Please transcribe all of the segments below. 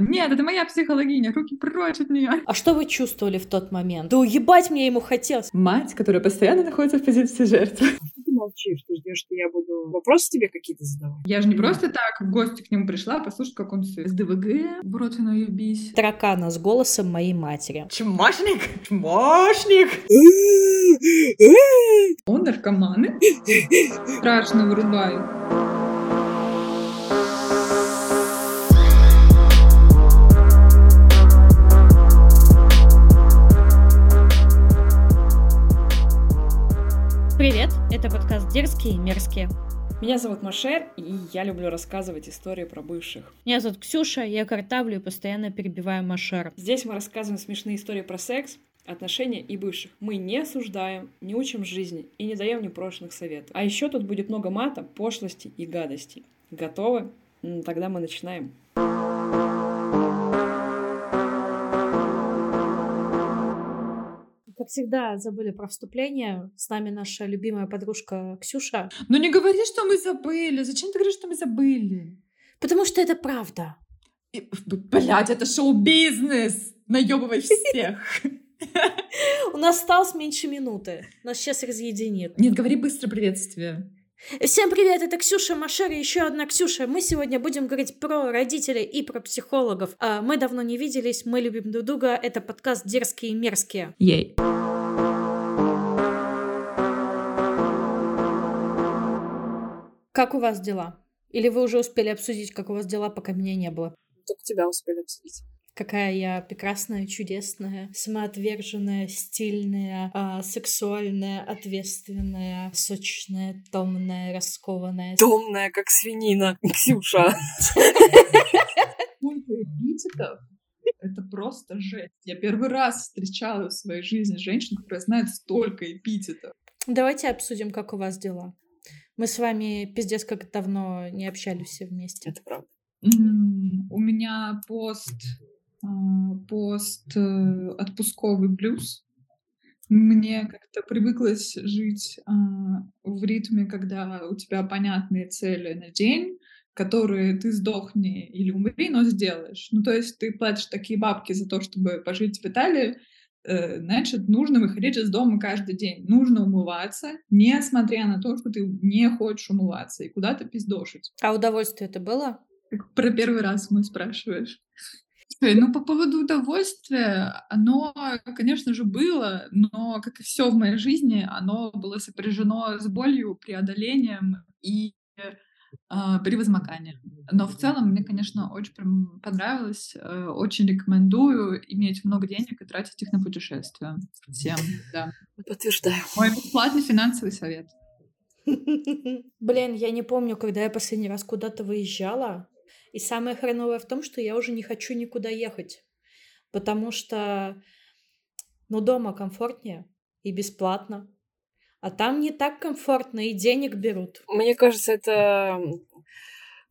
Нет, это моя психологиня, руки прочь от нее. А что вы чувствовали в тот момент? Да уебать мне ему хотелось. Мать, которая постоянно находится в позиции жертвы. Ты молчишь, ты ждешь, что я буду вопросы тебе какие-то задавать? Я же не просто так в гости к нему пришла, послушать, как он с ДВГ, в рот и бись. Таракана с голосом моей матери. Чмошник! Чмошник! Он наркоманы. Страшно вырубаю. Подкаст «Дерзкие и мерзкие». Меня зовут Машер, и я люблю рассказывать истории про бывших. Меня зовут Ксюша, я картавлю и постоянно перебиваю Машер. Здесь мы рассказываем смешные истории про секс, отношения и бывших. Мы не осуждаем, не учим жизни и не даем непрошенных советов. А еще тут будет много мата, пошлости и гадостей. Готовы? Тогда мы начинаем. Как всегда, забыли про вступление. С нами наша любимая подружка Ксюша. Ну не говори, что мы забыли. Зачем ты говоришь, что мы забыли? Потому что это правда. Блять, это шоу-бизнес! Наебывай всех! У нас осталось меньше минуты. Нас сейчас разъединит. Нет, говори быстро приветствие. Всем привет, это Ксюша Машер и еще одна Ксюша. Мы сегодня будем говорить про родителей и про психологов. А, мы давно не виделись, мы любим друг друга. Это подкаст «Дерзкие и мерзкие». Ей. Как у вас дела? Или вы уже успели обсудить, как у вас дела, пока меня не было? Только тебя успели обсудить какая я прекрасная, чудесная, самоотверженная, стильная, э, сексуальная, ответственная, сочная, томная, раскованная. Томная, как свинина, Ксюша. Сколько эпитетов это просто жесть. Я первый раз встречала в своей жизни женщину, которая знает столько эпитетов. Давайте обсудим, как у вас дела. Мы с вами пиздец как давно не общались все вместе. Это правда. у меня пост пост э, отпусковый блюз. Мне как-то привыклось жить а, в ритме, когда у тебя понятные цели на день, которые ты сдохни или умри, но сделаешь. Ну, то есть ты платишь такие бабки за то, чтобы пожить в Италии, э, значит, нужно выходить из дома каждый день. Нужно умываться, несмотря на то, что ты не хочешь умываться и куда-то пиздошить. А удовольствие это было? Про первый раз мы спрашиваешь. Ну, по поводу удовольствия, оно, конечно же, было, но, как и все в моей жизни, оно было сопряжено с болью, преодолением и э, превозмоганием. Но в целом мне, конечно, очень прям понравилось. Э, очень рекомендую иметь много денег и тратить их на путешествия. Всем, да. Подтверждаю. Мой бесплатный финансовый совет. Блин, я не помню, когда я последний раз куда-то выезжала. И самое хреновое в том, что я уже не хочу никуда ехать, потому что, ну, дома комфортнее и бесплатно, а там не так комфортно и денег берут. Мне кажется, это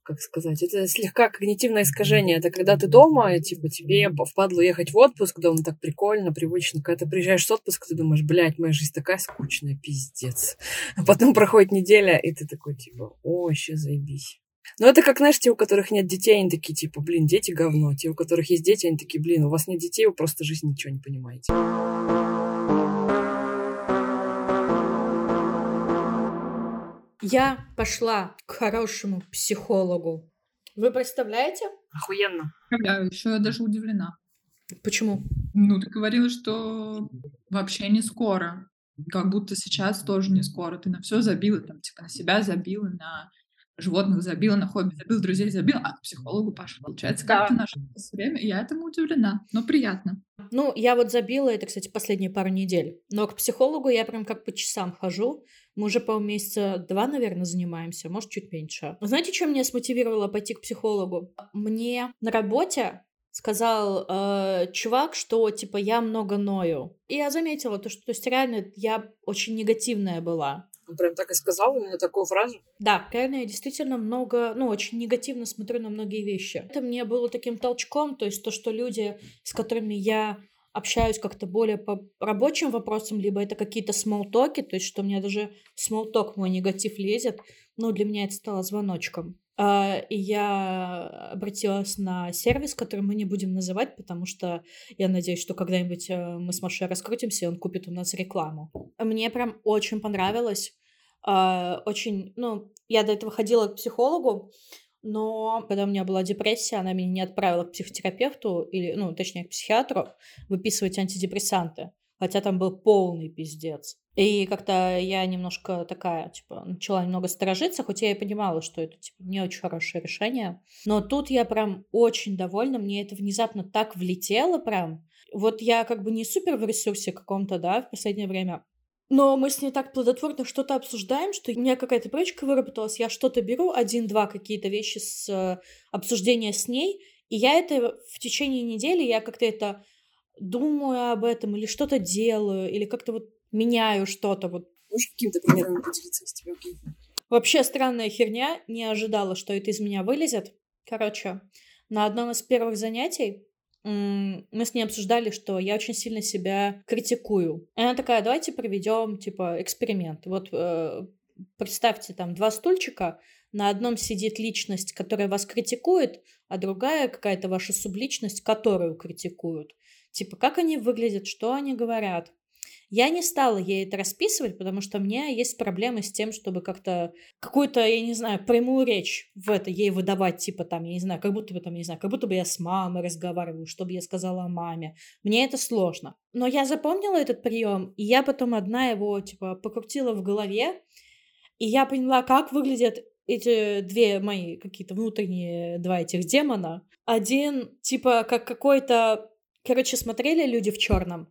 как сказать, это слегка когнитивное искажение. Это когда ты дома, типа, тебе впадло ехать в отпуск, дома так прикольно, привычно. Когда ты приезжаешь с отпуска, ты думаешь, блядь, моя жизнь такая скучная, пиздец. А потом проходит неделя, и ты такой, типа, о, вообще заебись. Ну, это как, знаешь, те, у которых нет детей, они такие, типа, блин, дети говно. Те, у которых есть дети, они такие, блин, у вас нет детей, вы просто жизнь ничего не понимаете. Я пошла к хорошему психологу. Вы представляете? Охуенно. Я еще даже удивлена. Почему? Ну, ты говорила, что вообще не скоро. Как будто сейчас тоже не скоро. Ты на все забила, там, типа, на себя забила, на животных забила, на хобби забил, друзей забил, а к психологу пошла. Получается, как-то наше время. Я этому удивлена, но приятно. Ну, я вот забила это, кстати, последние пару недель. Но к психологу я прям как по часам хожу. Мы уже, по месяца два, наверное, занимаемся, может, чуть меньше. Знаете, что меня смотивировало пойти к психологу? Мне на работе сказал э, чувак, что типа я много ною. И я заметила то, что то есть реально я очень негативная была. Он прям так и сказал именно такую фразу? Да, реально я действительно много, ну, очень негативно смотрю на многие вещи. Это мне было таким толчком, то есть то, что люди, с которыми я общаюсь как-то более по рабочим вопросам, либо это какие-то смолтоки, то есть что у меня даже смолток мой негатив лезет, ну, для меня это стало звоночком. А, и я обратилась на сервис, который мы не будем называть, потому что я надеюсь, что когда-нибудь э, мы с Машей раскрутимся, и он купит у нас рекламу. Мне прям очень понравилось. А, очень, ну, я до этого ходила к психологу, но когда у меня была депрессия, она меня не отправила к психотерапевту, или, ну, точнее, к психиатру, выписывать антидепрессанты. Хотя там был полный пиздец. И как-то я немножко такая, типа, начала немного сторожиться, хоть я и понимала, что это, типа, не очень хорошее решение. Но тут я прям очень довольна, мне это внезапно так влетело прям. Вот я как бы не супер в ресурсе каком-то, да, в последнее время, но мы с ней так плодотворно что-то обсуждаем, что у меня какая-то привычка выработалась, я что-то беру, один-два какие-то вещи с э, обсуждения с ней, и я это в течение недели, я как-то это думаю об этом, или что-то делаю, или как-то вот меняю что-то. Вот. Можешь каким-то примером поделиться, если тебе окей? Вообще странная херня, не ожидала, что это из меня вылезет. Короче, на одном из первых занятий мы с ней обсуждали, что я очень сильно себя критикую. И она такая, давайте проведем, типа, эксперимент. Вот э, представьте там два стульчика, на одном сидит личность, которая вас критикует, а другая какая-то ваша субличность, которую критикуют. Типа, как они выглядят, что они говорят. Я не стала ей это расписывать, потому что у меня есть проблемы с тем, чтобы как-то какую-то, я не знаю, прямую речь в это ей выдавать, типа там, я не знаю, как будто бы там, не знаю, как будто бы я с мамой разговариваю, чтобы я сказала о маме. Мне это сложно. Но я запомнила этот прием, и я потом одна его, типа, покрутила в голове, и я поняла, как выглядят эти две мои какие-то внутренние два этих демона. Один, типа, как какой-то... Короче, смотрели люди в черном?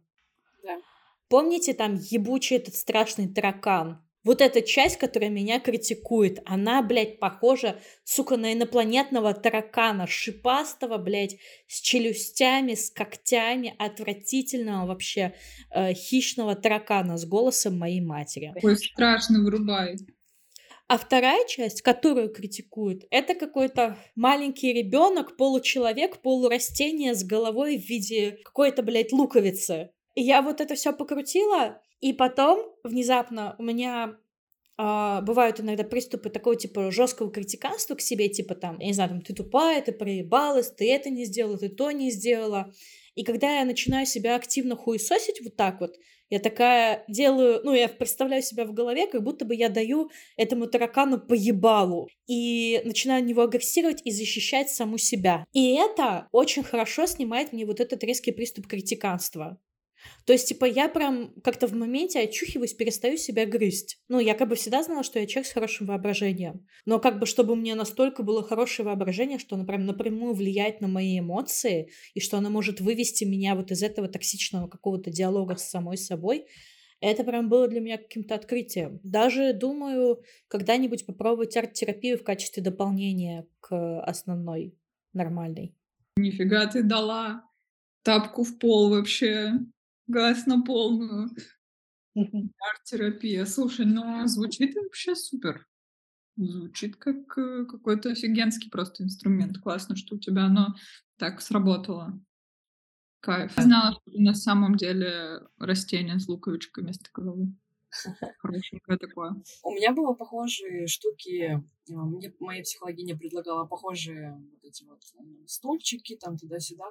Помните там ебучий этот страшный таракан? Вот эта часть, которая меня критикует, она, блядь, похожа, сука, на инопланетного таракана, шипастого, блядь, с челюстями, с когтями, отвратительного вообще э, хищного таракана с голосом моей матери. Ой, страшно вырубает. А вторая часть, которую критикуют, это какой-то маленький ребенок, получеловек, полурастение с головой в виде какой-то, блядь, луковицы. И я вот это все покрутила, и потом внезапно у меня Uh, бывают иногда приступы такого типа жесткого критиканства к себе, типа там, я не знаю, там, ты тупая, ты проебалась, ты это не сделала, ты то не сделала. И когда я начинаю себя активно хуесосить вот так вот, я такая делаю, ну, я представляю себя в голове, как будто бы я даю этому таракану поебалу и начинаю на него агрессировать и защищать саму себя. И это очень хорошо снимает мне вот этот резкий приступ критиканства. То есть, типа, я прям как-то в моменте очухиваюсь, перестаю себя грызть. Ну, я как бы всегда знала, что я человек с хорошим воображением. Но как бы, чтобы у меня настолько было хорошее воображение, что оно прям напрямую влияет на мои эмоции, и что оно может вывести меня вот из этого токсичного какого-то диалога с самой собой, это прям было для меня каким-то открытием. Даже думаю когда-нибудь попробовать арт-терапию в качестве дополнения к основной нормальной. Нифига ты дала тапку в пол вообще. Газ на полную. Арт-терапия. Слушай, ну звучит вообще супер. Звучит как э, какой-то офигенский просто инструмент. Классно, что у тебя оно так сработало. Кайф. Я знала, что на самом деле растение с луковичкой вместо головы. Хорошенькое такое. У меня было похожие штуки. А, мне моя психологиня предлагала похожие вот эти вот э, стульчики там туда-сюда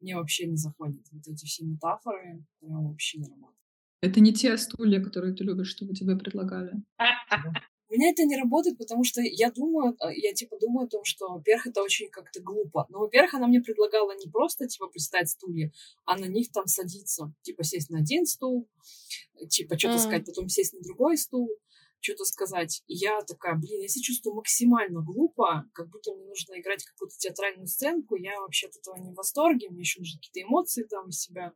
мне вообще не заходят. Вот эти все метафоры прям вообще не работают. Это не те стулья, которые ты любишь, чтобы тебе предлагали. У меня это не работает, потому что я думаю, а, я типа думаю о том, что, во-первых, это очень как-то глупо. Но, во-первых, она мне предлагала не просто, типа, представить стулья, а на них там садиться. Типа, сесть на один стул, типа, что-то mm. сказать, потом сесть на другой стул что-то сказать. И я такая, блин, я себя чувствую максимально глупо, как будто мне нужно играть какую-то театральную сценку. Я вообще от этого не в восторге, мне еще нужны какие-то эмоции там из себя.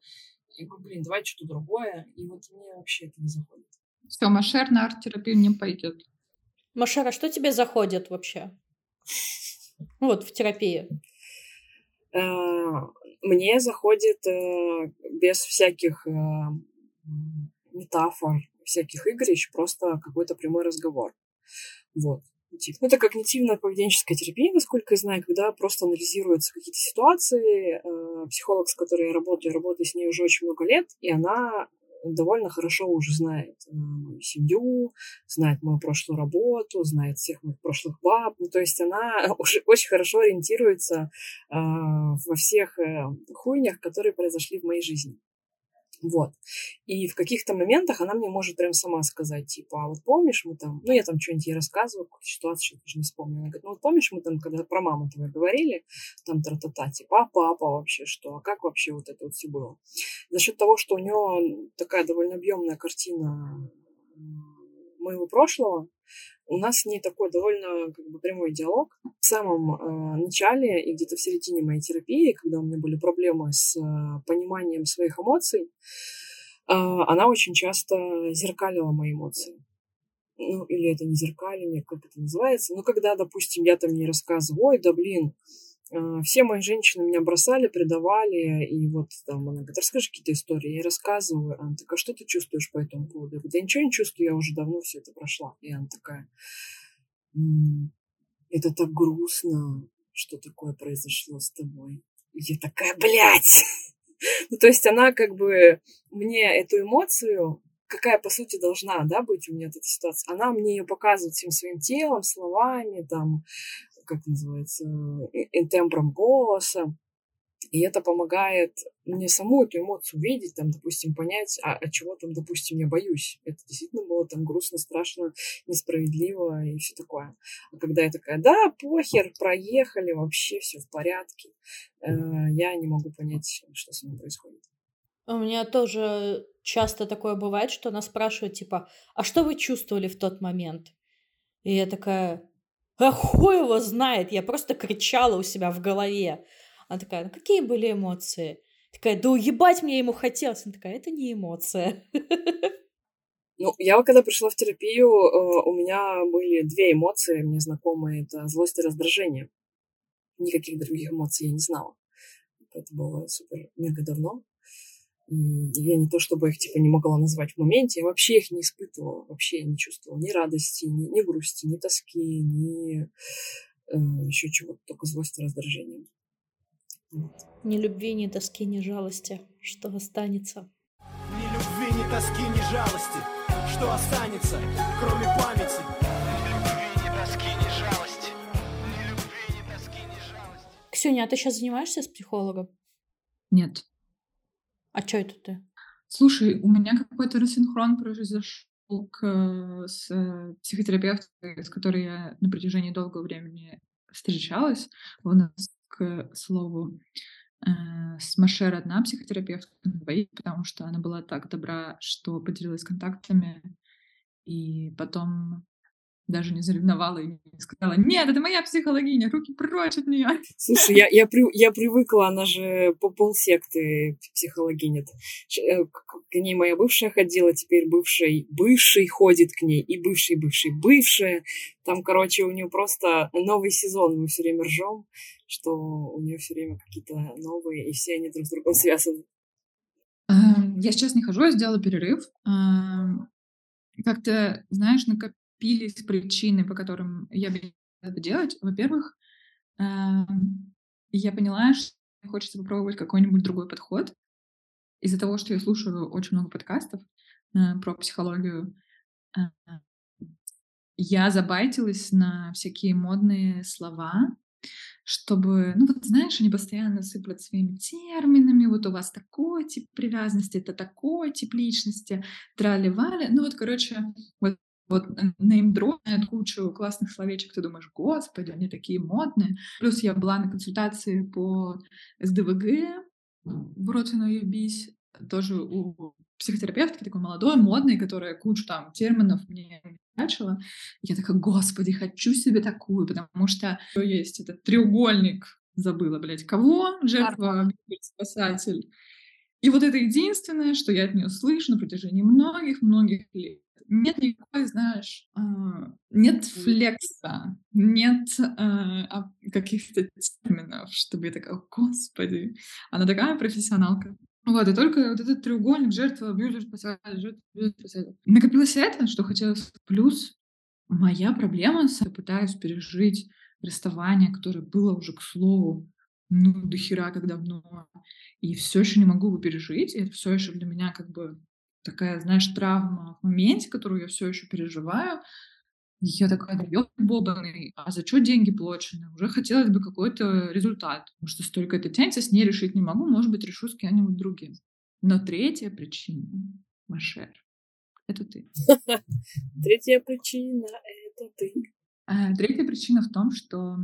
Я говорю, блин, давай что-то другое. И вот мне вообще это не заходит. Все, Машер на арт-терапию не пойдет. Машер, а что тебе заходит вообще? Вот, в терапии. Э, мне заходит э, без всяких э, метафор, всяких игрищ, просто какой-то прямой разговор. Вот. Ну, это когнитивно-поведенческая терапия, насколько я знаю, когда просто анализируются какие-то ситуации. Э, психолог, с которой я работаю, работаю с ней уже очень много лет, и она довольно хорошо уже знает э, мою семью, знает мою прошлую работу, знает всех моих прошлых баб. Ну, то есть она уже очень хорошо ориентируется э, во всех хуйнях, которые произошли в моей жизни. Вот. И в каких-то моментах она мне может прям сама сказать, типа, а вот помнишь, мы там, ну, я там что-нибудь ей рассказываю, какую-то ситуацию, даже не вспомнила. Она говорит, ну, вот помнишь, мы там, когда про маму твою говорили, там тра-та-та, типа, а папа вообще что, а как вообще вот это вот все было? За счет того, что у нее такая довольно объемная картина моего прошлого, у нас с ней такой довольно как бы, прямой диалог. В самом э, начале и где-то в середине моей терапии, когда у меня были проблемы с э, пониманием своих эмоций, э, она очень часто зеркалила мои эмоции. Ну, или это не зеркаление, как это называется. Ну, когда, допустим, я там не рассказываю, ой, да блин, все мои женщины меня бросали, предавали, и вот там она говорит, расскажи какие-то истории, я рассказываю, она такая, что ты чувствуешь по этому поводу? Я говорю, да ничего не чувствую, я уже давно все это прошла. И она такая, это так грустно, что такое произошло с тобой. И я такая, блядь! ну, то есть она как бы мне эту эмоцию, какая по сути должна, да, быть у меня эта ситуация, она мне ее показывает всем своим телом, словами, там, как называется, тембром голоса. И это помогает мне саму эту эмоцию видеть, там, допустим, понять, а, от чего там, допустим, я боюсь. Это действительно было там грустно, страшно, несправедливо и все такое. А когда я такая, да, похер, проехали, вообще все в порядке, э, я не могу понять, что со мной происходит. У меня тоже часто такое бывает, что она спрашивает, типа, а что вы чувствовали в тот момент? И я такая, а хуй его знает, я просто кричала у себя в голове. Она такая, ну какие были эмоции? Такая, да уебать мне ему хотелось. Она такая, это не эмоция. Ну, я когда пришла в терапию, э, у меня были две эмоции мне знакомые. Это злость и раздражение. Никаких других эмоций я не знала. Это было супер мега давно. Я не то чтобы их типа не могла назвать в моменте, я вообще их не испытывала, вообще не чувствовала ни радости, ни, ни грусти, ни тоски, ни э, еще чего-то, только злость и раздражение. Вот. Ни любви, ни тоски, ни жалости. Что останется? Ни любви, ни тоски, ни жалости. Что останется, кроме памяти? Ксюня, а ты сейчас занимаешься с психологом? Нет. А что это ты? Слушай, у меня какой-то рассинхрон произошел к, с э, психотерапевтом, с которой я на протяжении долгого времени встречалась. У нас, к слову, э, с Машер одна психотерапевтка на двоих, потому что она была так добра, что поделилась контактами, и потом даже не заревновала и не сказала, нет, это моя психологиня, руки прочь от нее. Слушай, я, я, при, я привыкла, она же по полсекты психологиня. Э, к ней моя бывшая ходила, теперь бывший, бывший ходит к ней, и бывший, бывший, бывшая. Там, короче, у нее просто новый сезон, мы все время ржем, что у нее все время какие-то новые, и все они друг с другом связаны. Эм, я сейчас не хожу, я сделала перерыв. Эм, как-то, знаешь, накоп копились причины, по которым я это делать. Во-первых, эм, я поняла, что хочется попробовать какой-нибудь другой подход. Из-за того, что я слушаю очень много подкастов э, про психологию, э, я забайтилась на всякие модные слова, чтобы, ну вот знаешь, они постоянно сыплят своими терминами, вот у вас такой тип привязанности, это такой тип личности, трали-вали. Ну вот, короче, вот вот неймдропят кучу классных словечек, ты думаешь, господи, они такие модные. Плюс я была на консультации по СДВГ в Ротину Ебись, тоже у психотерапевтки такой молодой, модный, которая кучу там терминов мне начала. Я такая, господи, хочу себе такую, потому что есть этот треугольник, забыла, блядь, кого? Жертва, спасатель. И вот это единственное, что я от нее слышу на протяжении многих-многих лет нет никакой, знаешь, а, нет флекса, нет а, каких-то терминов, чтобы я такая, господи, она такая профессионалка. Вот, и только вот этот треугольник жертва, абьюзер, спасатель, жертва, абьюзер, спасатель. Накопилось это, что хотелось. Плюс моя проблема, я пытаюсь пережить расставание, которое было уже, к слову, ну, до хера как давно, и все еще не могу его пережить, и это все еще для меня как бы такая, знаешь, травма в моменте, которую я все еще переживаю. И я такая, да бобаный, а за что деньги плачены? Уже хотелось бы какой-то результат. Потому что столько это тянется, с ней решить не могу, может быть, решу с кем-нибудь другим. Но третья причина, Машер, это ты. Третья причина — это ты. А, третья причина в том, что,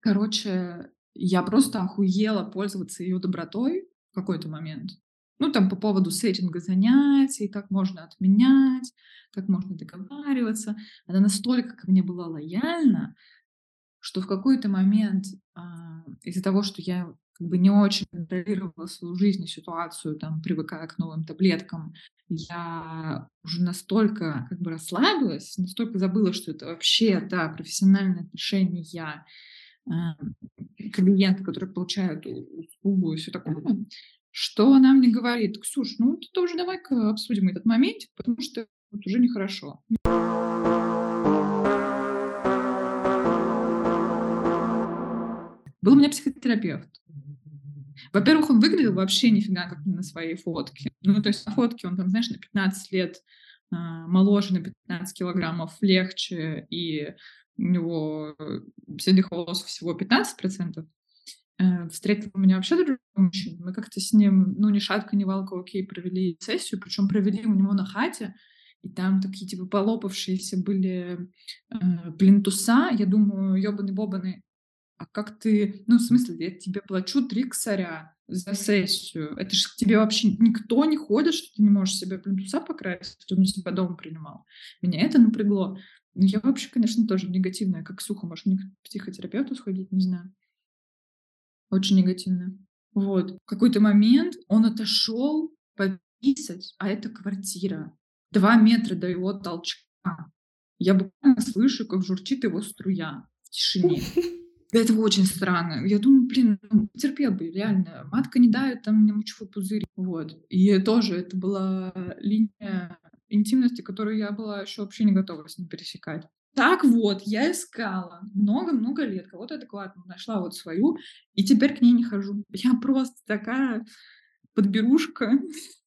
короче, я просто охуела пользоваться ее добротой в какой-то момент. Ну, там по поводу сеттинга занятий, как можно отменять, как можно договариваться. Она настолько ко мне была лояльна, что в какой-то момент а, из-за того, что я как бы не очень контролировала свою жизнь и ситуацию, там, привыкая к новым таблеткам, я уже настолько как бы расслабилась, настолько забыла, что это вообще, да, профессиональные отношения, клиенты, которые получают услугу и все такое, что она мне говорит, Ксюш, ну ты тоже давай-ка обсудим этот момент, потому что вот уже нехорошо. Был у меня психотерапевт. Во-первых, он выглядел вообще нифига как на своей фотке. Ну, то есть на фотке он там, знаешь, на 15 лет э, моложе, на 15 килограммов легче, и у него седых волос всего 15%. Э, встретил меня вообще другой мужчина. Мы как-то с ним, ну, ни шатка, ни валка, окей, провели сессию, причем провели у него на хате, и там такие, типа, полопавшиеся были э, плинтуса. Я думаю, ёбаный-бобаный, а как ты, ну, в смысле, я тебе плачу три косаря за сессию. Это же к тебе вообще никто не ходит, что ты не можешь себе плинтуса покрасить, чтобы он себя дома принимал. Меня это напрягло. Ну, я вообще, конечно, тоже негативная, как сухо. Может, не к психотерапевту сходить, не знаю. Очень негативная. Вот. В какой-то момент он отошел пописать, а это квартира. Два метра до его толчка. Я буквально слышу, как журчит его струя в тишине. Это очень странно. Я думаю, блин, ну, терпел бы, реально. Матка не дает, там мне мочевой пузырь. Вот. И тоже это была линия интимности, которую я была еще вообще не готова с ним пересекать. Так вот, я искала много-много лет кого-то адекватного, нашла вот свою, и теперь к ней не хожу. Я просто такая подберушка,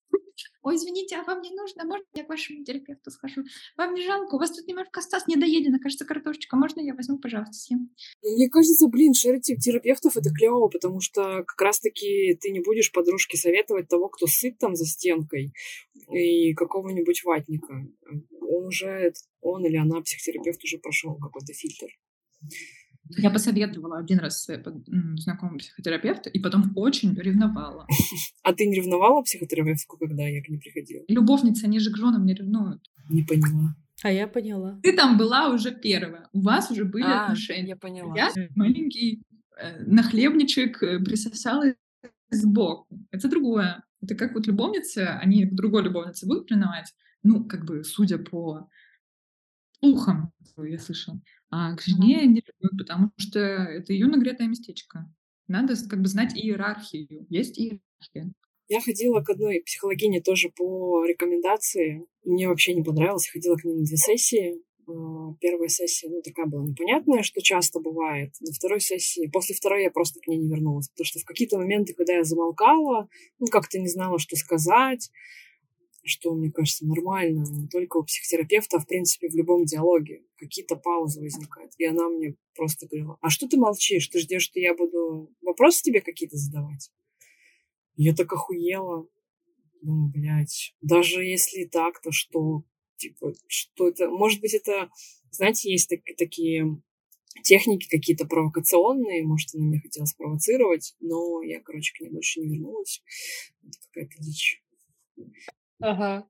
Ой, извините, а вам не нужно? Можно я к вашему терапевту схожу? Вам не жалко? У вас тут немножко осталось недоедено, кажется, картошечка. Можно я возьму, пожалуйста, съем? Мне кажется, блин, шерить терапевтов это клево, потому что как раз-таки ты не будешь подружке советовать того, кто сыт там за стенкой и какого-нибудь ватника. Он уже, он или она, психотерапевт, уже прошел какой-то фильтр. Я посоветовала один раз знакомому психотерапевту, и потом очень ревновала. А ты не ревновала психотерапевтку, когда я к ней приходила? Любовницы, они же к женам не ревнуют. Не поняла. А я поняла. Ты там была уже первая. У вас уже были а, отношения. Я поняла. Я маленький э, нахлебничек э, присосала сбоку. Это другое. Это как вот любовницы, они к другой любовнице будут принимать, ну, как бы, судя по слухам, я слышал, а к жене не ревнуют, потому что это ее нагретое местечко. Надо как бы знать иерархию. Есть иерархия. Я ходила к одной психологине тоже по рекомендации. Мне вообще не понравилось. ходила к ней на две сессии. А, первая сессия, ну, такая была непонятная, что часто бывает. На второй сессии, после второй я просто к ней не вернулась, потому что в какие-то моменты, когда я замолкала, ну, как-то не знала, что сказать, что, мне кажется, нормально, не только у психотерапевта, а, в принципе, в любом диалоге. Какие-то паузы возникают. И она мне просто говорила, а что ты молчишь? Ты ждешь, что я буду вопросы тебе какие-то задавать? Я так охуела. Думаю, блядь, даже если так, то что? Типа, что это? Может быть, это, знаете, есть так, такие техники какие-то провокационные, может, она меня хотела спровоцировать, но я, короче, к ней больше не вернулась. Это какая-то дичь. Ага.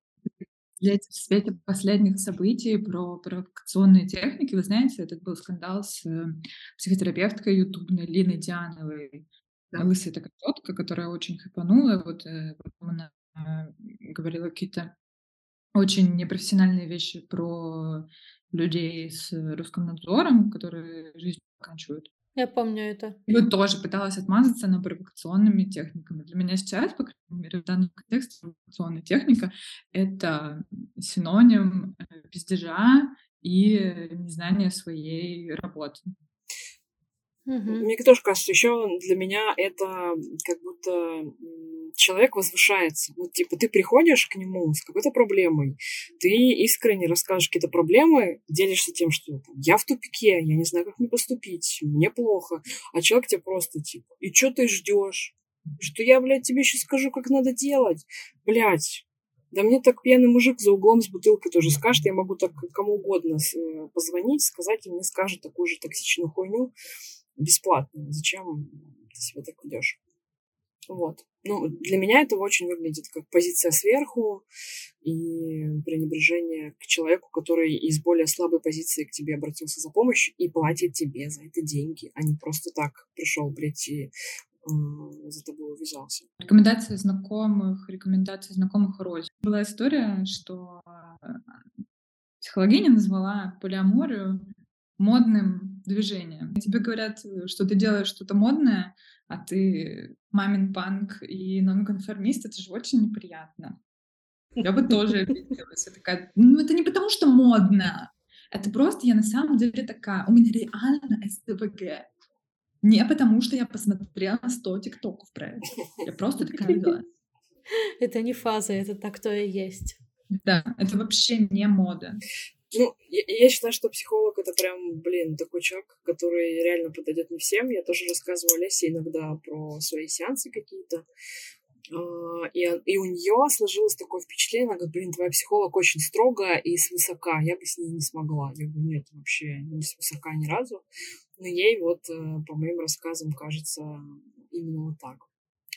В свете последних событий про провокационные техники, вы знаете, этот был скандал с э, психотерапевткой ютубной Линой Диановой. Да. Лысая такая тетка, которая очень хайпанула. Вот э, она э, говорила какие-то очень непрофессиональные вещи про людей с русским надзором, которые жизнь заканчивают. Я помню это. Вот тоже пыталась отмазаться на провокационными техниками. Для меня сейчас, по крайней мере, в данном контексте провокационная техника — это синоним э, пиздежа и незнания своей работы. Угу. Мне тоже кажется, еще для меня это как будто человек возвышается. Ну, типа, ты приходишь к нему с какой-то проблемой, ты искренне расскажешь какие-то проблемы, делишься тем, что там, я в тупике, я не знаю, как мне поступить, мне плохо. А человек тебе просто, типа, и что ты ждешь? Что я, блядь, тебе еще скажу, как надо делать? Блядь, да мне так пьяный мужик за углом с бутылкой тоже скажет, я могу так кому угодно э, позвонить, сказать, и мне скажет такую же токсичную хуйню бесплатно. Зачем ты себя так ведешь? Вот. Ну, для меня это очень выглядит как позиция сверху и пренебрежение к человеку, который из более слабой позиции к тебе обратился за помощью и платит тебе за это деньги, а не просто так пришел, блядь, и за тобой увязался. Рекомендации знакомых, рекомендации знакомых роли. Была история, что э, психологиня назвала полиаморию модным движением. Тебе говорят, что ты делаешь что-то модное, а ты мамин панк и нонконформист, это же очень неприятно. Я бы тоже обиделась. Я такая, ну это не потому, что модно, это просто я на самом деле такая, у меня реально СТВГ. Не потому, что я посмотрела 100 тиктоков про это. Я просто такая была. Это не фаза, это так то и есть. Да, это вообще не мода. Ну, я, я считаю, что психолог это прям, блин, такой человек, который реально подойдет не всем. Я тоже рассказывала Лесе иногда про свои сеансы какие-то. А, и, и у нее сложилось такое впечатление, она говорит, блин, твоя психолог очень строгая и свысока, я бы с ней не смогла. Я говорю, нет, вообще не свысока ни разу. Но ей вот, э, по моим рассказам, кажется именно вот так,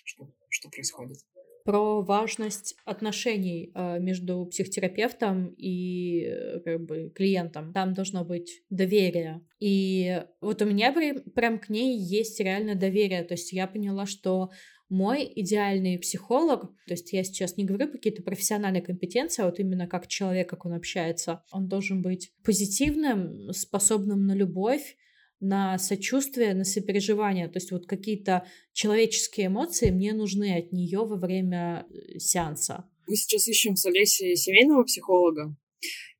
что, что происходит. Про важность отношений э, между психотерапевтом и э, как бы клиентом. Там должно быть доверие. И вот у меня прям к ней есть реально доверие. То есть я поняла, что мой идеальный психолог, то есть я сейчас не говорю какие-то профессиональные компетенции, а вот именно как человек, как он общается, он должен быть позитивным, способным на любовь, на сочувствие, на сопереживание. То есть вот какие-то человеческие эмоции мне нужны от нее во время э, сеанса. Мы сейчас ищем с Олесей семейного психолога.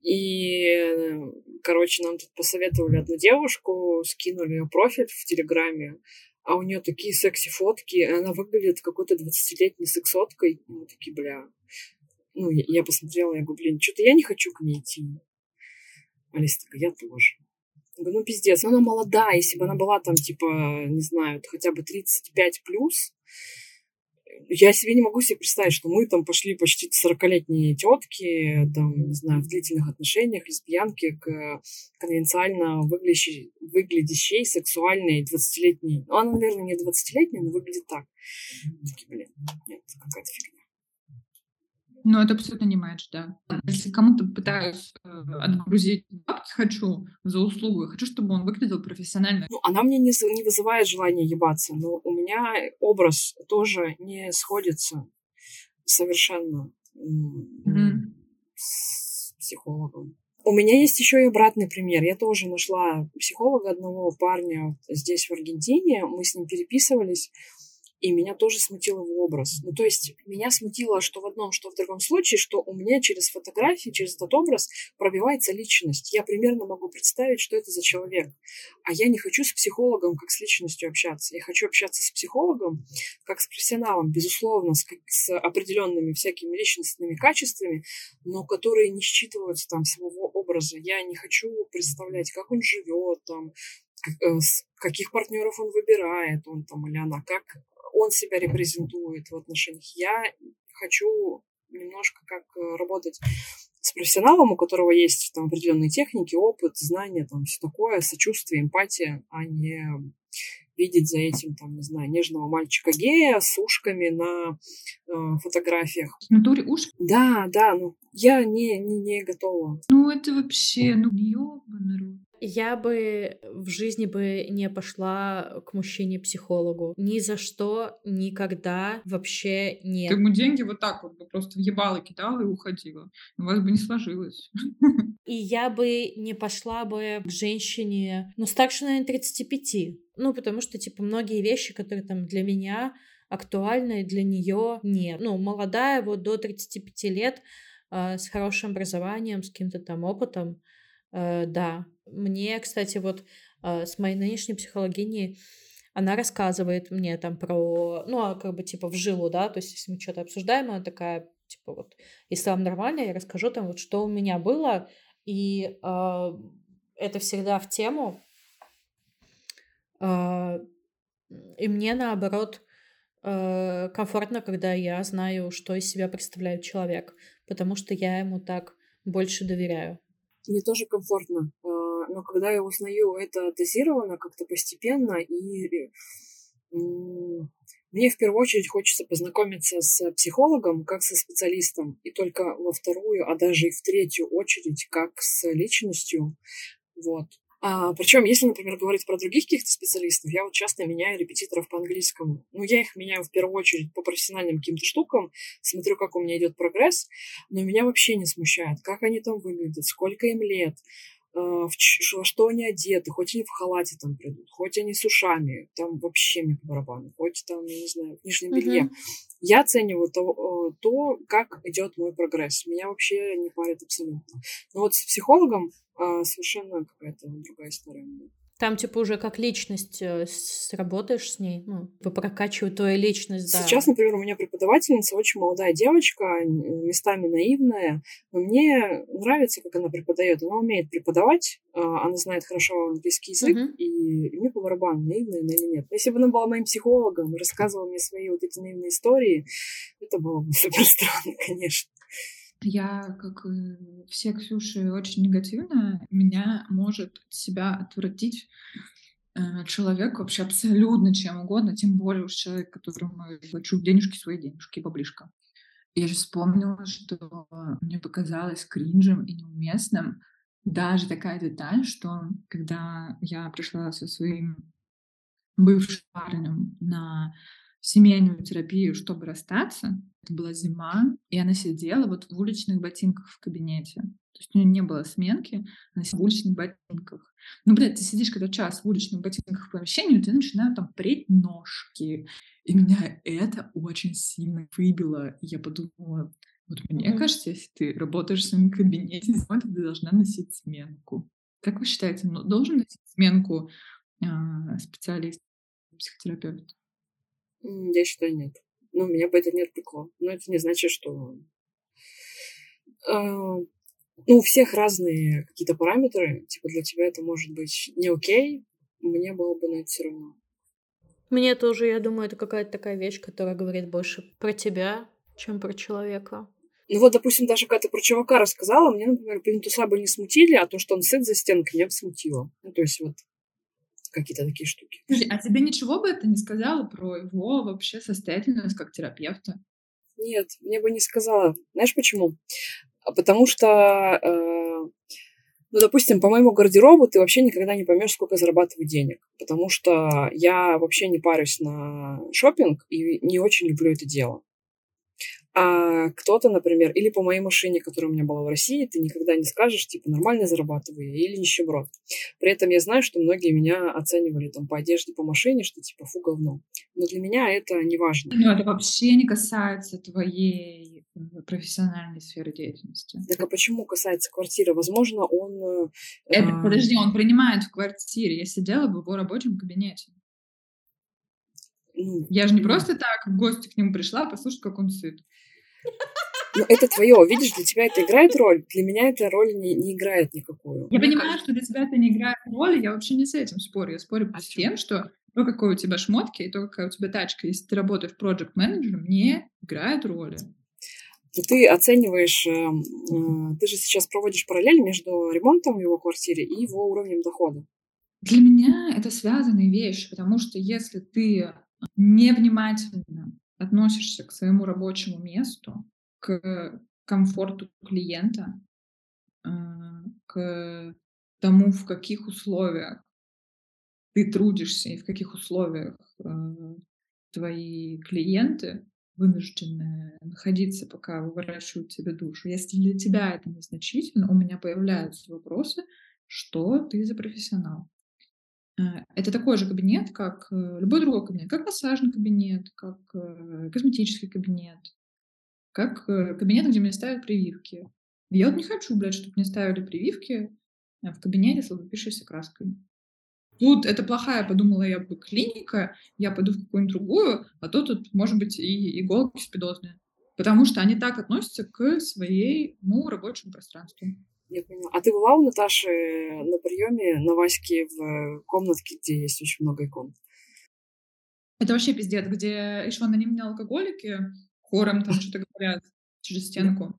И, короче, нам тут посоветовали одну девушку, скинули ее профиль в Телеграме а у нее такие секси-фотки, она выглядит какой-то 20-летней сексоткой. И мы такие, бля. Ну, я, я посмотрела, я говорю, блин, что-то я не хочу к ней идти. Алиса такая, я тоже. Говорю, ну, пиздец, она молодая, если бы она была там, типа, не знаю, хотя бы 35 плюс, я себе не могу себе представить, что мы там пошли почти 40-летние тетки, там, не знаю, в длительных отношениях, лесбиянки, к конвенциально выглядящей, выглядящей сексуальной 20-летней. Ну, она, наверное, не 20-летняя, но выглядит так. Такие, блин, нет, какая-то фигня. Ну, это абсолютно не матч, да. Если кому-то пытаюсь э, отгрузить бабки хочу за услугу, хочу, чтобы он выглядел профессионально. Ну, она мне не, не вызывает желания ебаться, но у меня образ тоже не сходится совершенно mm-hmm. с психологом. У меня есть еще и обратный пример. Я тоже нашла психолога одного парня здесь, в Аргентине. Мы с ним переписывались и меня тоже смутил его образ. Ну, то есть меня смутило, что в одном, что в другом случае, что у меня через фотографии, через этот образ пробивается личность. Я примерно могу представить, что это за человек. А я не хочу с психологом как с личностью общаться. Я хочу общаться с психологом как с профессионалом, безусловно, с, с определенными всякими личностными качествами, но которые не считываются там своего образа. Я не хочу представлять, как он живет, там, э, каких партнеров он выбирает, он там или она, как он себя репрезентует в отношениях. Я хочу немножко как э, работать с профессионалом, у которого есть там определенные техники, опыт, знания, там все такое, сочувствие, эмпатия, а не видеть за этим, там, не знаю, нежного мальчика-гея с ушками на э, фотографиях. В натуре ушки? Да, да, ну, я не, не, не готова. Ну, это вообще, ну, ёбаный. Я бы в жизни бы не пошла к мужчине-психологу. Ни за что, никогда, вообще нет. Ты ему деньги вот так вот бы просто в ебало кидала и уходила. У вас бы не сложилось. И я бы не пошла бы к женщине, ну, старше, наверное, 35. Ну, потому что, типа, многие вещи, которые там для меня актуальны, для нее нет. Ну, молодая, вот до 35 лет, э, с хорошим образованием, с каким-то там опытом, э, да, мне, кстати, вот э, с моей нынешней психологиней она рассказывает мне там про, ну, а как бы типа в жилу, да, то есть если мы что-то обсуждаем, она такая, типа вот, если вам нормально, я расскажу там вот, что у меня было, и э, это всегда в тему, э, и мне наоборот э, комфортно, когда я знаю, что из себя представляет человек, потому что я ему так больше доверяю. Мне тоже комфортно, а, но когда я узнаю это дозированно, как-то постепенно, и мне в первую очередь хочется познакомиться с психологом, как со специалистом, и только во вторую, а даже и в третью очередь, как с личностью. Вот. А, причем, если, например, говорить про других каких-то специалистов, я вот часто меняю репетиторов по английскому. Ну, я их меняю в первую очередь по профессиональным каким-то штукам, смотрю, как у меня идет прогресс, но меня вообще не смущает, как они там выглядят, сколько им лет, а, во что они одеты, хоть они в халате там придут, хоть они с ушами, там вообще мне по барабану, хоть там, я не знаю, в нижнем белье. Uh-huh. Я оцениваю то, э, то, как идет мой прогресс. Меня вообще не парит абсолютно. Но вот с психологом а, совершенно какая-то другая история. Там, типа, уже как личность э, сработаешь с ней, ну, прокачивают твою личность, да. Сейчас, например, у меня преподавательница очень молодая девочка, местами наивная, но мне нравится, как она преподает. Она умеет преподавать, а, она знает хорошо английский язык, uh-huh. и мне по барабану, наивная она или нет. Если бы она была моим психологом и рассказывала мне свои вот эти наивные истории, это было бы супер странно, конечно. Я, как все Ксюши, очень негативно. Меня может себя отвратить э, человек вообще абсолютно чем угодно, тем более уж человек, которому я плачу денежки, свои денежки, баблишка. Я же вспомнила, что мне показалось кринжем и неуместным даже такая деталь, что когда я пришла со своим бывшим парнем на семейную терапию, чтобы расстаться. Это была зима, и она сидела вот в уличных ботинках в кабинете. То есть у нее не было сменки, она сидела в уличных ботинках. Ну, блядь, ты сидишь когда час в уличных ботинках в помещении, и ты начинают там преть ножки. И меня это очень сильно выбило. Я подумала, вот мне кажется, если ты работаешь в своем кабинете, зимой, ты должна носить сменку. Как вы считаете, ну, должен носить сменку э, специалист, психотерапевт? Я считаю, нет. Ну, меня бы это не отвлекло. Но это не значит, что... А, ну, у всех разные какие-то параметры. Типа для тебя это может быть не окей, мне было бы на это все равно. Мне тоже, я думаю, это какая-то такая вещь, которая говорит больше про тебя, чем про человека. Ну вот, допустим, даже когда ты про чувака рассказала, мне, например, плинтуса бы не смутили, а то, что он сыт за стенкой, меня бы смутило. Ну, то есть вот какие-то такие штуки. Слушай, а тебе ничего бы это не сказала про его вообще состоятельность как терапевта? Нет, мне бы не сказала. Знаешь почему? А потому что, э, ну, допустим, по моему гардеробу ты вообще никогда не поймешь, сколько зарабатываю денег. Потому что я вообще не парюсь на шопинг и не очень люблю это дело. А кто-то, например, или по моей машине, которая у меня была в России, ты никогда не скажешь, типа, нормально зарабатываю или нищеброд. При этом я знаю, что многие меня оценивали там по одежде, по машине, что типа, фу, говно. Но для меня это не важно. Ну, это вообще не касается твоей э, профессиональной сферы деятельности. Так а почему касается квартиры? Возможно, он... Э, это, а... подожди, он принимает в квартире. Я сидела в его рабочем кабинете. Ну, я же не просто так в гости к нему пришла послушать, как он сыт. Ну, это твое, видишь, для тебя это играет роль, для меня эта роль не, не играет никакую. Я понимаю, кажется. что для тебя это не играет роли, я вообще не с этим спорю. Я спорю а с тем, что то, какой у тебя шмотки, и то, какая у тебя тачка, если ты работаешь проект менеджером не играет роли. Но ты оцениваешь, э, э, ты же сейчас проводишь параллель между ремонтом в его квартире и его уровнем дохода. Для меня это связанные вещи, потому что если ты невнимательно относишься к своему рабочему месту, к комфорту клиента, а, к тому, в каких условиях ты трудишься и в каких условиях а, твои клиенты вынуждены находиться, пока выворачивают тебе душу. Если для тебя это незначительно, у меня появляются вопросы, что ты за профессионал. А, это такой же кабинет, как э, любой другой кабинет, как массажный кабинет, как э, косметический кабинет, как э, кабинет, где мне ставят прививки. Я вот не хочу, блядь, чтобы мне ставили прививки в кабинете с логопишущейся краской. Тут это плохая, подумала я бы, клиника, я пойду в какую-нибудь другую, а то тут, может быть, и иголки спидозные. Потому что они так относятся к своему рабочему пространству. Я поняла. А ты была у Наташи на приеме на Ваське в комнатке, где есть очень много икон? Это вообще пиздец, где еще анонимные алкоголики хором там что-то говорят через стенку.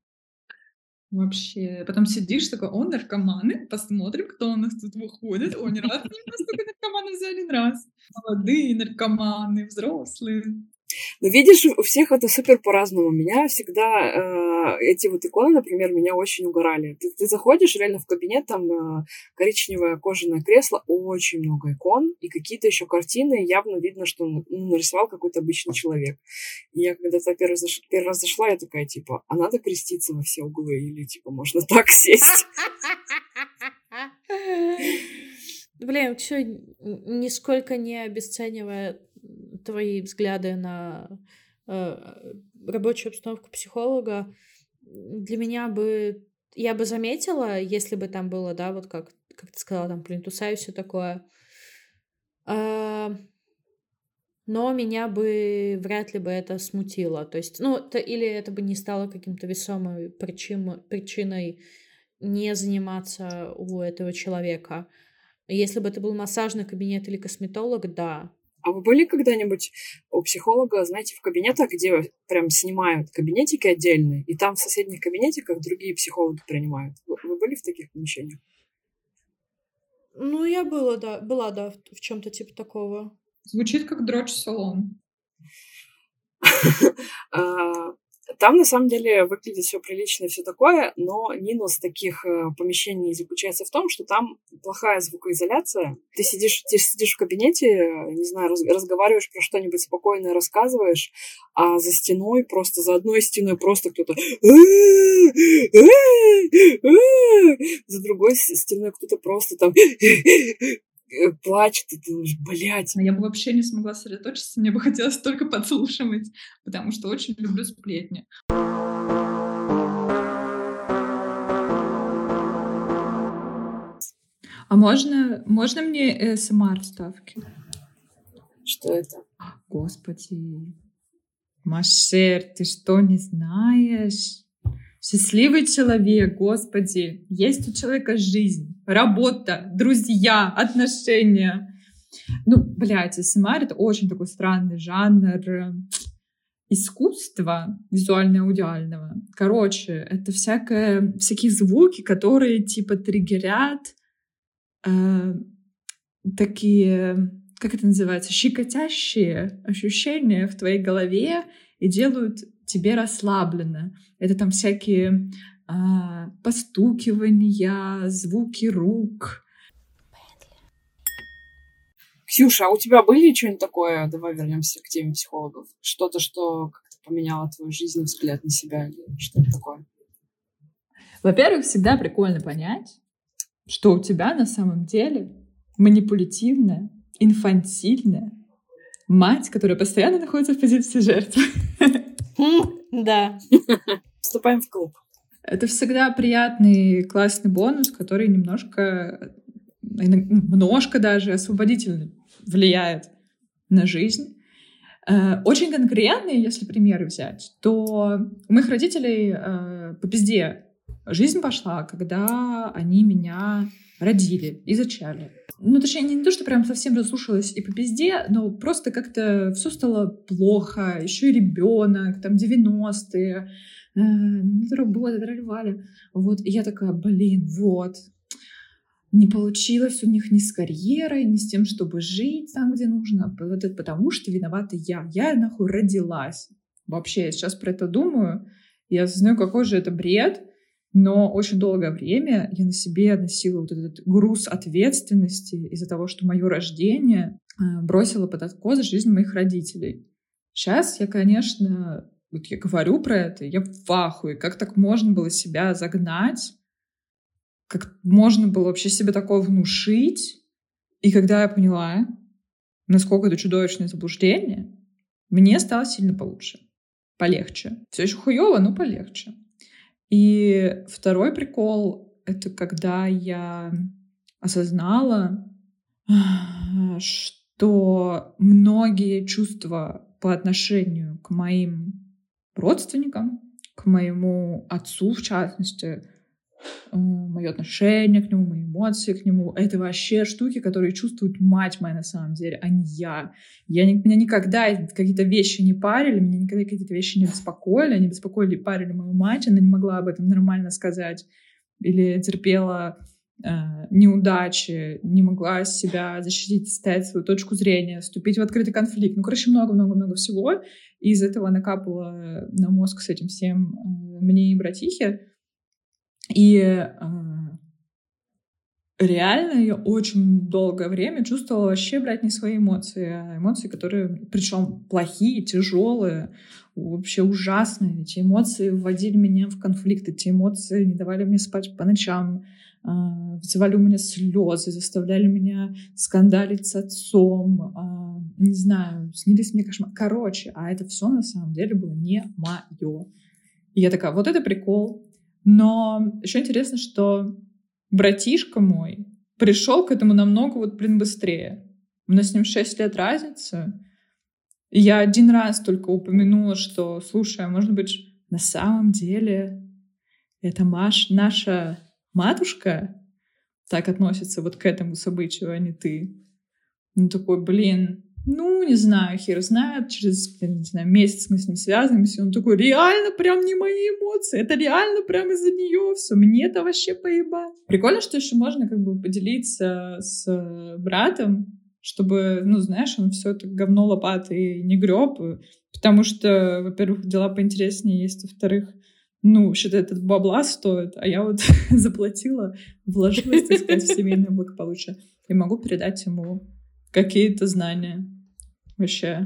Вообще. Потом сидишь такой, о, наркоманы, посмотрим, кто у нас тут выходит. О, ни разу не настолько наркоманы взяли, один раз. Молодые наркоманы, взрослые. Но видишь, у всех это супер по-разному. Меня всегда э, эти вот иконы, например, меня очень угорали. Ты, ты заходишь реально в кабинет, там э, коричневое кожаное кресло, очень много икон, и какие-то еще картины, явно видно, что ну, нарисовал какой-то обычный человек. И я когда-то первый, заш... первый раз зашла, я такая, типа, а надо креститься во все углы, или, типа, можно так сесть? Блин, что, нисколько не обесценивая твои взгляды на э, рабочую обстановку психолога, для меня бы я бы заметила, если бы там было, да, вот как, как ты сказала, там плинтуса и все такое. А, но меня бы вряд ли бы это смутило. То есть, ну, то, или это бы не стало каким-то весомой причин, причиной не заниматься у этого человека. Если бы это был массажный кабинет или косметолог, да, а вы были когда-нибудь у психолога, знаете, в кабинетах, где прям снимают кабинетики отдельные, и там в соседних кабинетиках другие психологи принимают? Вы, вы были в таких помещениях? Ну, я была, да, была, да, в, в чем-то типа такого. Звучит как дрочь-салон. А, там, на самом деле, выглядит все прилично и все такое, но минус таких э, помещений заключается в том, что там плохая звукоизоляция. Ты сидишь, ты сидишь в кабинете, не знаю, раз, разговариваешь про что-нибудь спокойно, рассказываешь, а за стеной, просто за одной стеной просто кто-то за другой стеной кто-то просто там Э, плачет, и ты думаешь, блядь. Я бы вообще не смогла сосредоточиться, мне бы хотелось только подслушивать, потому что очень люблю сплетни. А можно, можно мне СМР ставки? Что это? Господи. Машер, ты что, не знаешь? Счастливый человек, Господи, есть у человека жизнь, работа, друзья, отношения. Ну, блядь, СМР — это очень такой странный жанр э, искусства визуально-аудиального. Короче, это всякое, всякие звуки, которые типа триггерят э, такие, как это называется, щекотящие ощущения в твоей голове и делают тебе расслабленно. Это там всякие постукивания, звуки рук. Ксюша, а у тебя были что-нибудь такое? Давай вернемся к теме психологов. Что-то, что как-то поменяло твою жизнь, взгляд на себя или что-то такое? Во-первых, всегда прикольно понять, что у тебя на самом деле манипулятивная, инфантильная мать, которая постоянно находится в позиции жертвы. Да. Вступаем в клуб. Это всегда приятный, классный бонус, который немножко, немножко даже освободительно влияет на жизнь. Э, очень конкретные, если примеры взять, то у моих родителей э, по пизде жизнь пошла, когда они меня родили и зачали. Ну, точнее, не, то, что прям совсем разрушилась и по пизде, но просто как-то все стало плохо. Еще и ребенок, там 90-е, э, работа, дральвали. Вот, и я такая, блин, вот, не получилось у них ни с карьерой, ни с тем, чтобы жить там, где нужно. Вот это потому, что виновата я. Я нахуй родилась. Вообще, я сейчас про это думаю, я знаю, какой же это бред. Но очень долгое время я на себе носила вот этот груз ответственности из-за того, что мое рождение э, бросило под откос жизнь моих родителей. Сейчас я, конечно, вот я говорю про это, я в ахуе. Как так можно было себя загнать? Как можно было вообще себе такое внушить? И когда я поняла, насколько это чудовищное заблуждение, мне стало сильно получше. Полегче. Все еще хуево, но полегче. И второй прикол — это когда я осознала, что многие чувства по отношению к моим родственникам, к моему отцу, в частности, Э, мое отношение к нему, мои эмоции к нему. Это вообще штуки, которые чувствует мать моя на самом деле, а не я. я меня никогда какие-то вещи не парили, меня никогда какие-то вещи не беспокоили. Они беспокоили и парили мою мать, она не могла об этом нормально сказать. Или терпела неудачи, не могла себя защитить, ставить свою точку зрения, вступить в открытый конфликт. Ну, короче, много-много-много всего. И из этого накапало на мозг с этим всем э, мне и братихе. И э, реально я очень долгое время чувствовала вообще, блядь, не свои эмоции, а эмоции, которые, причем плохие, тяжелые, вообще ужасные. Эти эмоции вводили меня в конфликт, эти эмоции не давали мне спать по ночам, э, вызывали у меня слезы, заставляли меня скандалить с отцом, э, не знаю, снились мне кошмар. Короче, а это все на самом деле было не мое. И я такая, вот это прикол, но еще интересно, что братишка мой пришел к этому намного вот, блин, быстрее. У нас с ним 6 лет разница. И я один раз только упомянула, что, слушай, а может быть, на самом деле это Маш, наша матушка так относится вот к этому событию, а не ты. Ну такой, блин, ну, не знаю, хер знает, через, не знаю, месяц мы с ним связываемся, он такой, реально прям не мои эмоции, это реально прям из-за нее все, мне это вообще поебать. Прикольно, что еще можно как бы поделиться с братом, чтобы, ну, знаешь, он все это говно лопатой не греб, потому что, во-первых, дела поинтереснее есть, во-вторых, ну, вообще-то этот бабла стоит, а я вот заплатила, вложилась, так сказать, в семейное благополучие, и могу передать ему какие-то знания вообще.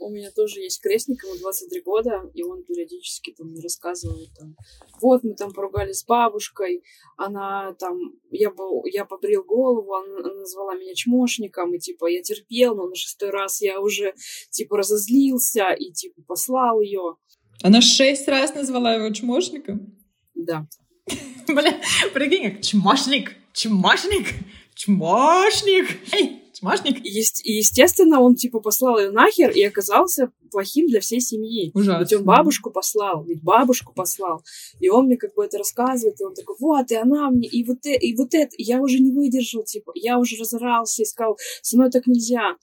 У меня тоже есть крестник, ему 23 года, и он периодически там мне рассказывает, там, вот мы там поругались с бабушкой, она там, я, был, я побрил голову, она, она назвала меня чмошником, и типа я терпел, но на шестой раз я уже типа разозлился и типа послал ее. Она шесть раз назвала его чмошником? Да. Бля, прикинь, чмошник, чмошник, чмошник. Эй, Смашник? Есть, и, естественно, он, типа, послал ее нахер и оказался плохим для всей семьи. Ужасно. Ведь он бабушку послал, ведь бабушку послал. И он мне как бы это рассказывает, и он такой, вот, и она мне, и вот, это, и вот это. И я уже не выдержал, типа, я уже разорался и сказал, со мной так нельзя.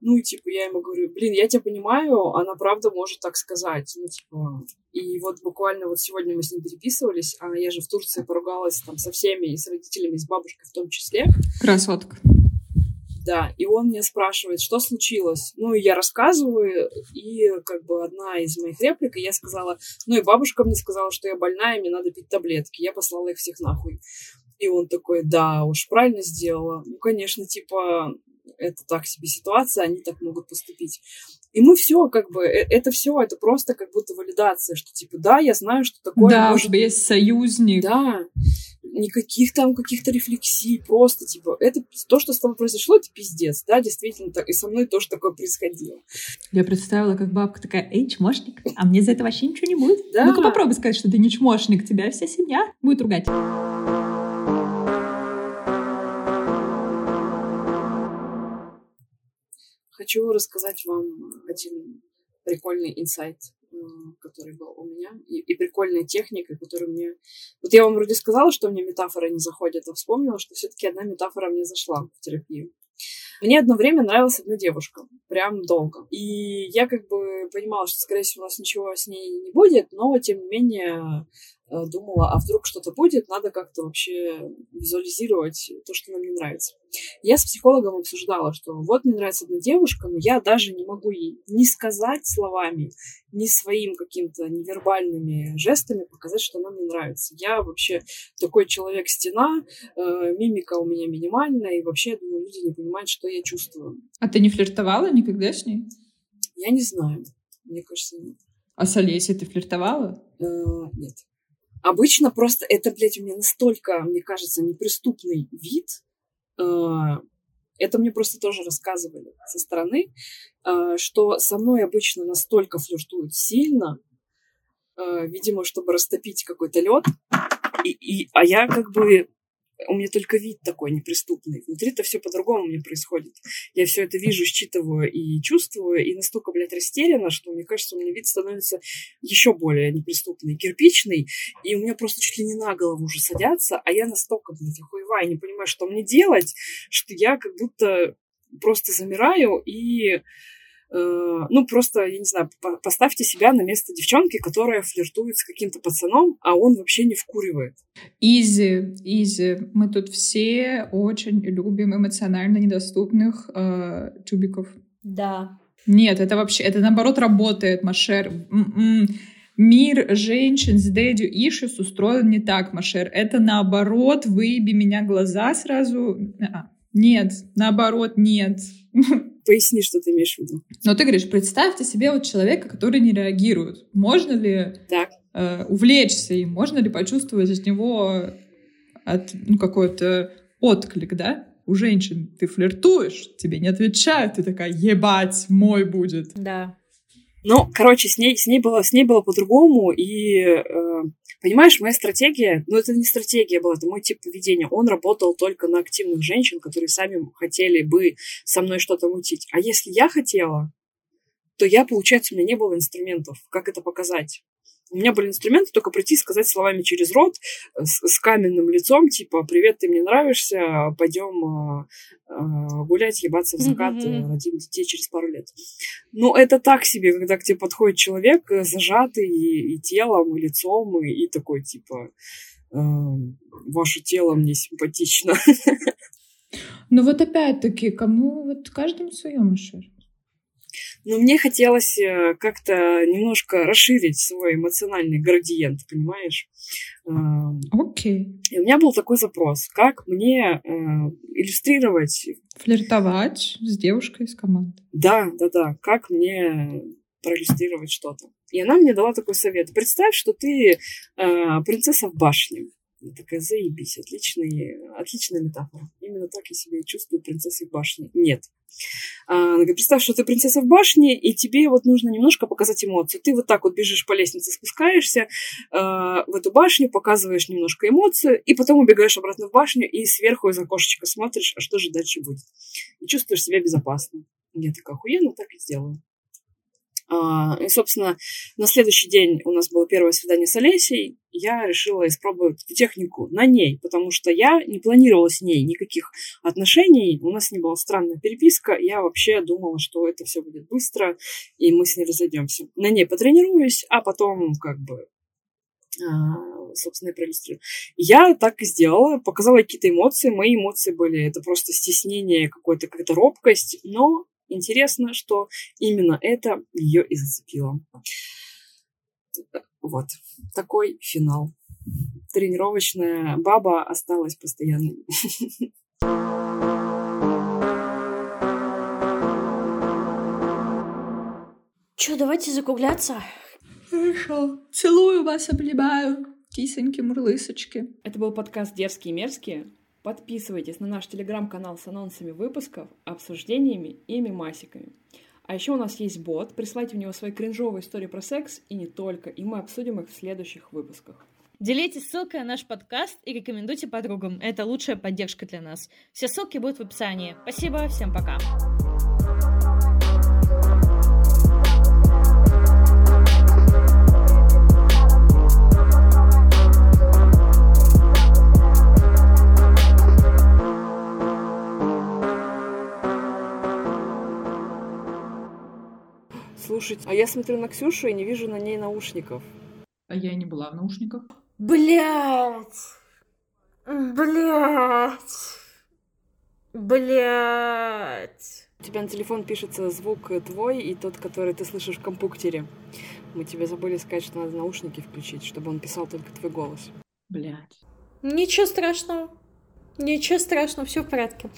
Ну, и, типа, я ему говорю, блин, я тебя понимаю, она правда может так сказать. Ну, типа, и вот буквально вот сегодня мы с ним переписывались, а я же в Турции поругалась там со всеми, и с родителями, и с бабушкой в том числе. Красотка. Да, и он меня спрашивает, что случилось. Ну, и я рассказываю, и как бы одна из моих реплик, и я сказала, ну, и бабушка мне сказала, что я больная, и мне надо пить таблетки. Я послала их всех нахуй. И он такой, да, уж правильно сделала. Ну, конечно, типа, это так себе ситуация, они так могут поступить. И мы все, как бы, э, это все, это просто как будто валидация, что типа, да, я знаю, что такое. Да, может... у тебя есть союзник. Да никаких там каких-то рефлексий, просто, типа, это то, что с тобой произошло, это пиздец, да, действительно, так, и со мной тоже такое происходило. Я представила, как бабка такая, эй, чмошник, а мне за это вообще ничего не будет? Да. Ну-ка попробуй сказать, что ты не чмошник, тебя вся семья будет ругать. Хочу рассказать вам один прикольный инсайт который был у меня, и, и прикольная техника, которую мне... Вот я вам вроде сказала, что мне метафора не заходит, а вспомнила, что все-таки одна метафора мне зашла в терапию. Мне одно время нравилась одна девушка, прям долго. И я как бы понимала, что, скорее всего, у нас ничего с ней не будет, но, тем не менее, Э, думала, а вдруг что-то будет, надо как-то вообще визуализировать то, что нам не нравится. Я с психологом обсуждала, что вот мне нравится одна девушка, но я даже не могу ей ни сказать словами, ни своим каким-то невербальными жестами показать, что она мне нравится. Я вообще такой человек-стена, э, мимика у меня минимальная, и вообще, я думаю, люди не понимают, что я чувствую. А ты не флиртовала никогда с ней? Я не знаю. Мне кажется, нет. А с Олесей ты флиртовала? Э, нет. Обычно просто это, блядь, у меня настолько, мне кажется, неприступный вид. А, это мне просто тоже рассказывали со стороны, а, что со мной обычно настолько флиртуют сильно, а, видимо, чтобы растопить какой-то лед. И, и, а я как бы у меня только вид такой неприступный. Внутри-то все по-другому мне происходит. Я все это вижу, считываю и чувствую, и настолько, блядь, растеряна, что мне кажется, у меня вид становится еще более неприступный, кирпичный, и у меня просто чуть ли не на голову уже садятся, а я настолько, блядь, охуеваю, не понимаю, что мне делать, что я как будто просто замираю и ну, просто, я не знаю, поставьте себя на место девчонки, которая флиртует с каким-то пацаном, а он вообще не вкуривает. Изи, изи. Мы тут все очень любим эмоционально недоступных э, тюбиков. Да. Нет, это вообще, это наоборот работает, Машер. М-м. Мир женщин с дэдю ишус устроен не так, Машер. Это наоборот, выеби меня глаза сразу. А, нет, наоборот, нет. Поясни, что ты имеешь в виду. Но ты говоришь, представьте себе вот человека, который не реагирует. Можно ли так. Э, увлечься им? Можно ли почувствовать от него от, ну, какой-то отклик, да? У женщин ты флиртуешь, тебе не отвечают, ты такая, ебать, мой будет. Да. Ну, короче, с ней, с ней было, с ней было по-другому, и э, Понимаешь, моя стратегия, ну это не стратегия была, это мой тип поведения. Он работал только на активных женщин, которые сами хотели бы со мной что-то мутить. А если я хотела, то я, получается, у меня не было инструментов, как это показать. У меня были инструменты только прийти и сказать словами через рот э, с, с каменным лицом, типа «Привет, ты мне нравишься, пойдем э, э, гулять, ебаться в закат, mm-hmm. родим детей через пару лет». Ну, это так себе, когда к тебе подходит человек, э, зажатый и, и телом, и лицом, и, и такой, типа э, «Ваше тело мне симпатично». Ну вот опять-таки, кому вот каждому свое, Машер. Но мне хотелось э, как-то немножко расширить свой эмоциональный градиент, понимаешь? Окей. Okay. И у меня был такой запрос, как мне э, иллюстрировать... Флиртовать с девушкой из команды. Да, да, да. Как мне проиллюстрировать что-то. И она мне дала такой совет. Представь, что ты э, принцесса в башне. Я такая, заебись, отличный, отличная метафора. Именно так я себя чувствую принцессой в башне. Нет. А, представь, что ты принцесса в башне, и тебе вот нужно немножко показать эмоции. Ты вот так вот бежишь по лестнице, спускаешься а, в эту башню, показываешь немножко эмоцию, и потом убегаешь обратно в башню, и сверху из окошечка смотришь, а что же дальше будет. И чувствуешь себя безопасно. Я такая, охуенно, так и сделаю. А, и, собственно, на следующий день у нас было первое свидание с Олесей. Я решила испробовать технику на ней, потому что я не планировала с ней никаких отношений. У нас не была странная переписка. Я вообще думала, что это все будет быстро, и мы с ней разойдемся. На ней потренируюсь, а потом как бы а, собственно, и проиллюстрирую. Я так и сделала, показала какие-то эмоции. Мои эмоции были, это просто стеснение, какое-то, какая-то робкость, но интересно, что именно это ее и зацепило. Вот. Такой финал. Тренировочная баба осталась постоянной. Че, давайте закругляться. Хорошо. Целую вас, обнимаю. Кисоньки, мурлысочки. Это был подкаст «Дерзкие и мерзкие». Подписывайтесь на наш телеграм-канал с анонсами выпусков, обсуждениями и мемасиками. А еще у нас есть бот, присылайте в него свои кринжовые истории про секс и не только, и мы обсудим их в следующих выпусках. Делитесь ссылкой на наш подкаст и рекомендуйте подругам. Это лучшая поддержка для нас. Все ссылки будут в описании. Спасибо, всем пока. Слушайте, а я смотрю на Ксюшу и не вижу на ней наушников. А я и не была в наушниках. Блять! Блять! Блять! У тебя на телефон пишется звук твой и тот, который ты слышишь в компьютере. Мы тебе забыли сказать, что надо наушники включить, чтобы он писал только твой голос. Блять. Ничего страшного. Ничего страшного, все в порядке.